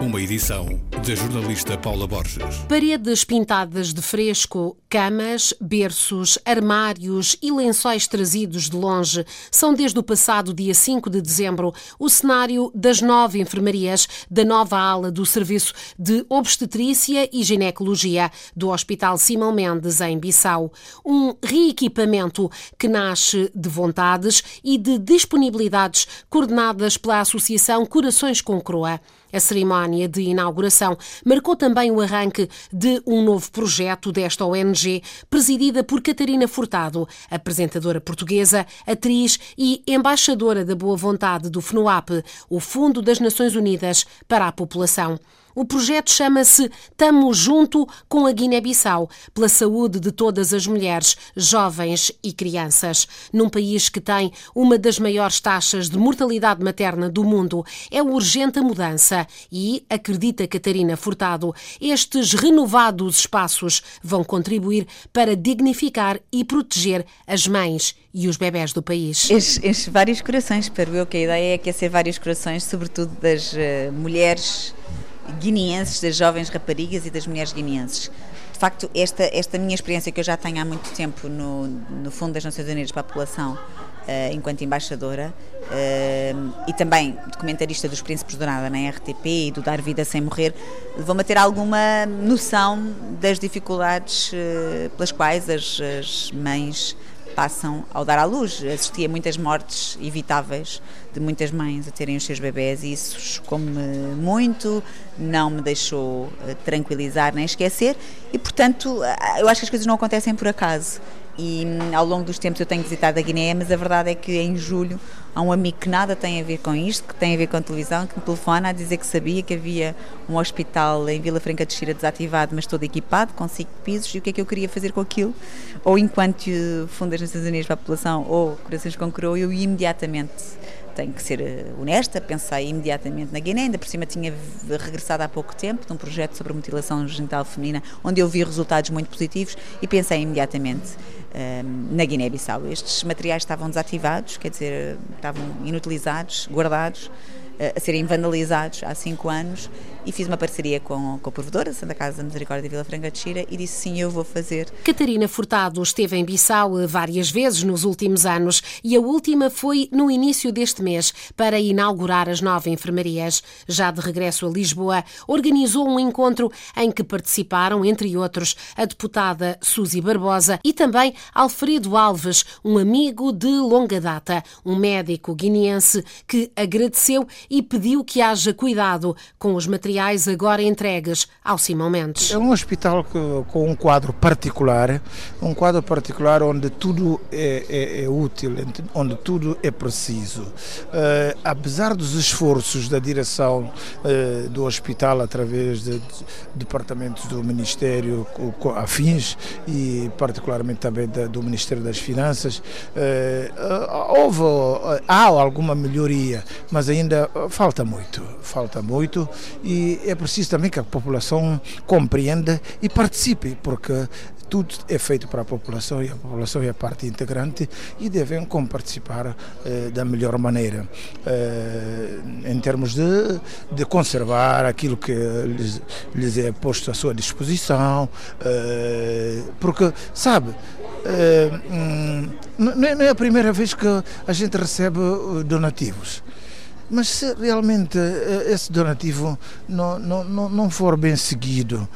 uma edição da jornalista Paula Borges. Paredes pintadas de fresco, camas, berços, armários e lençóis trazidos de longe são desde o passado dia 5 de dezembro o cenário das nove enfermarias da nova ala do Serviço de Obstetrícia e Ginecologia do Hospital Simão Mendes em Bissau. Um reequipamento que nasce de vontades e de disponibilidades coordenadas pela Associação Corações com Croa. A cerimónia de inauguração marcou também o arranque de um novo projeto desta ONG, presidida por Catarina Furtado, apresentadora portuguesa, atriz e embaixadora da boa vontade do FNUAP, o Fundo das Nações Unidas para a População. O projeto chama-se Tamo Junto com a Guiné-Bissau, pela saúde de todas as mulheres, jovens e crianças. Num país que tem uma das maiores taxas de mortalidade materna do mundo, é urgente a mudança e, acredita Catarina Furtado, estes renovados espaços vão contribuir para dignificar e proteger as mães e os bebés do país. Enche, vários corações, espero eu que a ideia é que aquecer vários corações, sobretudo das uh, mulheres guineenses, das jovens raparigas e das mulheres guineenses. De facto, esta, esta minha experiência que eu já tenho há muito tempo no, no Fundo das Nações Unidas para a População, uh, enquanto embaixadora, uh, e também documentarista dos Príncipes de Dourada na RTP e do Dar Vida Sem Morrer, levou-me a ter alguma noção das dificuldades uh, pelas quais as, as mães passam ao dar à luz. Assisti a muitas mortes evitáveis de muitas mães a terem os seus bebés e isso chocou-me muito, não me deixou eh, tranquilizar nem esquecer e, portanto, eh, eu acho que as coisas não acontecem por acaso e hum, ao longo dos tempos eu tenho visitado a Guiné, mas a verdade é que em julho há um amigo que nada tem a ver com isto, que tem a ver com a televisão, que me telefona a dizer que sabia que havia um hospital em Vila Franca de Xira desativado, mas todo equipado, com cinco pisos, e o que é que eu queria fazer com aquilo. Ou enquanto Fundo das Nações Unidas para a População ou Corações com Coroa, eu imediatamente tenho que ser eh, honesta, pensei imediatamente na Guiné, ainda por cima tinha regressado há pouco tempo de um projeto sobre mutilação genital feminina, onde eu vi resultados muito positivos e pensei imediatamente ehm, na Guiné-Bissau. Estes materiais estavam desativados, quer dizer, estavam inutilizados, guardados, a serem vandalizados há cinco anos e fiz uma parceria com, com a provedora, Santa Casa da Misericórdia de Vila Franca de Xira, e disse sim, eu vou fazer. Catarina Furtado esteve em Bissau eh, várias vezes nos últimos anos e a última foi no início deste mês para inaugurar as nove enfermarias. Já de regresso a Lisboa, organizou um encontro em que participaram, entre outros, a deputada Suzy Barbosa e também Alfredo Alves, um amigo de longa data, um médico guineense que agradeceu e pediu que haja cuidado com os materiais agora entregues ao Simão Mendes. É um hospital com um quadro particular, um quadro particular onde tudo é, é, é útil, onde tudo é preciso. Uh, apesar dos esforços da direção uh, do hospital através de, de departamentos do Ministério afins e particularmente também da, do Ministério das Finanças, uh, houve, há alguma melhoria, mas ainda falta muito, falta muito e é preciso também que a população compreenda e participe, porque tudo é feito para a população e a população é parte integrante e devem como participar eh, da melhor maneira eh, em termos de, de conservar aquilo que lhes, lhes é posto à sua disposição eh, porque sabe eh, hum, não é a primeira vez que a gente recebe eh, donativos mas se realmente eh, esse donativo não, não, não for bem seguido,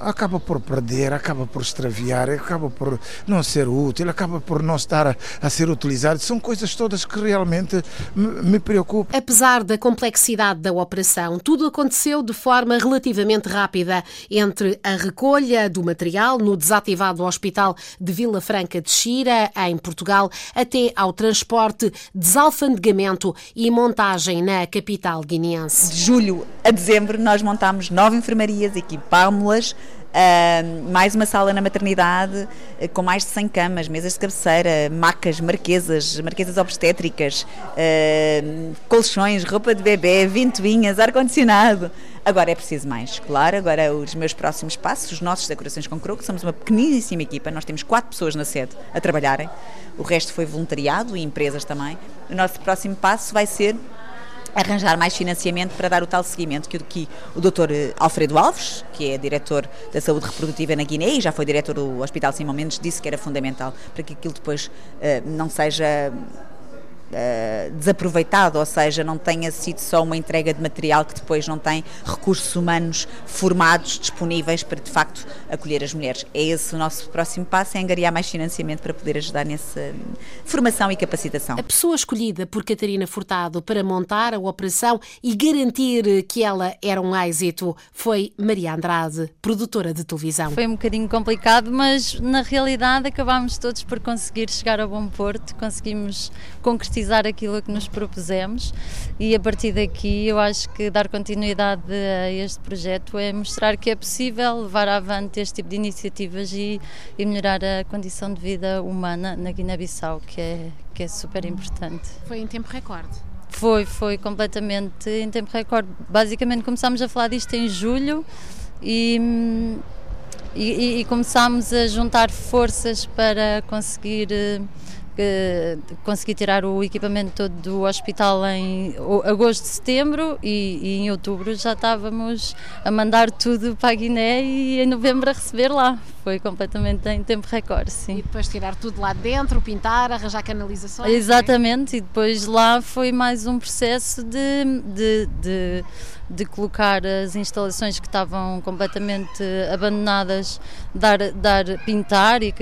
acaba por perder, acaba por extraviar, acaba por não ser útil, acaba por não estar a, ser utilizado. São coisas todas que realmente me preocupam. Apesar da complexidade da operação, tudo aconteceu de forma relativamente rápida entre a recolha do material no desativado Hospital de Vila Franca de Xira, em Portugal, até ao transporte, desalfandegamento e montagem na capital guineense. De julho a dezembro, nós montámos nove enfermarias, equipámos-las. Uh, mais uma sala na maternidade uh, com mais de 100 camas, mesas de cabeceira, macas, marquesas, marquesas obstétricas, uh, colchões, roupa de bebê, ventoinhas, ar-condicionado. Agora é preciso mais, claro. Agora os meus próximos passos, os nossos da Corações com Croco, somos uma pequeníssima equipa, nós temos quatro pessoas na sede a trabalharem, o resto foi voluntariado e empresas também. O nosso próximo passo vai ser arranjar mais financiamento para dar o tal seguimento que, que o Dr. Alfredo Alves, que é diretor da saúde reprodutiva na Guiné e já foi diretor do Hospital Simão Mendes, disse que era fundamental para que aquilo depois uh, não seja Uh, desaproveitado, ou seja, não tenha sido só uma entrega de material que depois não tem recursos humanos formados, disponíveis para de facto acolher as mulheres. É esse o nosso próximo passo, é angariar mais financiamento para poder ajudar nessa formação e capacitação. A pessoa escolhida por Catarina Furtado para montar a operação e garantir que ela era um êxito foi Maria Andrade, produtora de televisão. Foi um bocadinho complicado, mas na realidade acabámos todos por conseguir chegar a bom porto, conseguimos concretizar concretizar aquilo que nos propusemos e a partir daqui eu acho que dar continuidade a este projeto é mostrar que é possível levar avante este tipo de iniciativas e, e melhorar a condição de vida humana na Guiné-Bissau, que é, que é super importante. Foi em tempo recorde? Foi, foi completamente em tempo recorde. Basicamente começámos a falar disto em julho e, e, e começámos a juntar forças para conseguir consegui tirar o equipamento todo do hospital em agosto, setembro e, e, em outubro já estávamos a mandar tudo para a Guiné e em novembro a receber lá. Foi completamente em tempo recorde, sim. E depois tirar tudo lá dentro, pintar, arranjar canalizações? É? Exatamente, é? e depois lá foi mais um processo de, de, de de colocar as instalações que estavam completamente abandonadas, dar, dar pintar e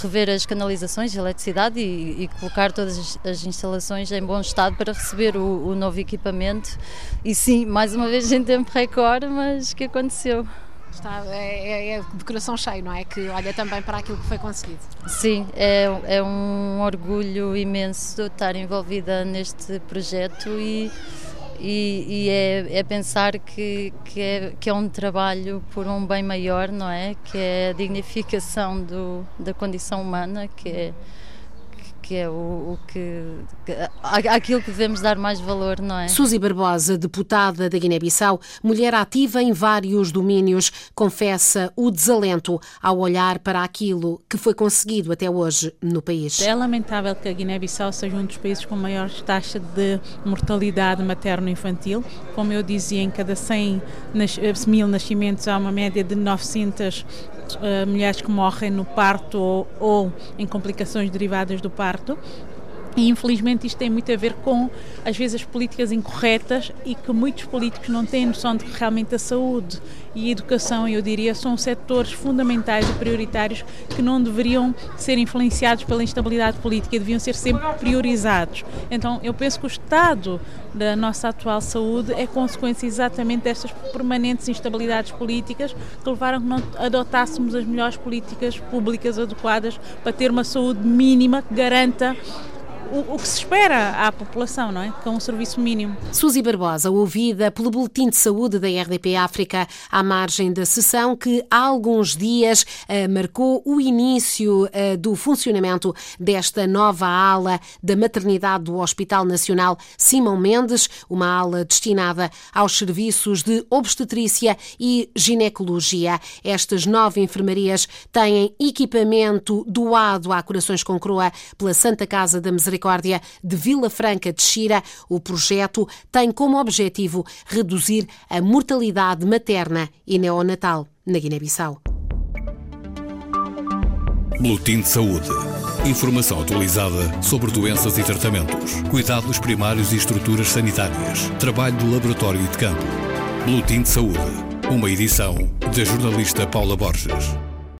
rever as canalizações de eletricidade e, e colocar todas as instalações em bom estado para receber o, o novo equipamento. E sim, mais uma vez em tempo recorde, mas que aconteceu. Está, é, é, é de coração cheio, não é? Que olha também para aquilo que foi conseguido. Sim, é, é um orgulho imenso estar envolvida neste projeto e e, e é, é, pensar que, que, é, que é um trabalho por um bem maior, não é? Que é a dignificação do, da condição humana, que é que é o, o que, que, aquilo que devemos dar mais valor, não é? Suzy Barbosa, deputada da Guiné-Bissau, mulher ativa em vários domínios, confessa o desalento ao olhar para aquilo que foi conseguido até hoje no país. É lamentável que a Guiné-Bissau seja um dos países com maior taxa de mortalidade materno-infantil. Como eu dizia, em cada 100 mil nascimentos há uma média de 900 uh, mulheres que morrem no parto ou, ou em complicações derivadas do parto. E infelizmente isto tem muito a ver com, às vezes, as políticas incorretas e que muitos políticos não têm noção de que realmente a saúde e a educação, eu diria, são setores fundamentais e prioritários que não deveriam ser influenciados pela instabilidade política, deviam ser sempre priorizados. Então, eu penso que o estado da nossa atual saúde é consequência exatamente destas permanentes instabilidades políticas que levaram a que não adotássemos as melhores políticas públicas adequadas para ter uma saúde mínima que garanta o, que se espera à população, não é? Com um serviço mínimo. Suzy Barbosa, ouvida pelo Boletim de Saúde da RDP África, à margem da sessão que há alguns dias eh, marcou o início eh, do funcionamento desta nova ala da maternidade do Hospital Nacional Simão Mendes, uma ala destinada aos serviços de obstetrícia e ginecologia. Estas nove enfermarias têm equipamento doado a Corações com Croa pela Santa Casa da Misericórdia Misericórdia de Vila Franca de Xira, o projeto tem como objetivo reduzir a mortalidade materna e neonatal na Guiné-Bissau. Boletim de Saúde. Informação atualizada sobre doenças e tratamentos, cuidados primários e estruturas sanitárias, trabalho de laboratório e de campo. Boletim de Saúde. Uma edição da jornalista Paula Borges.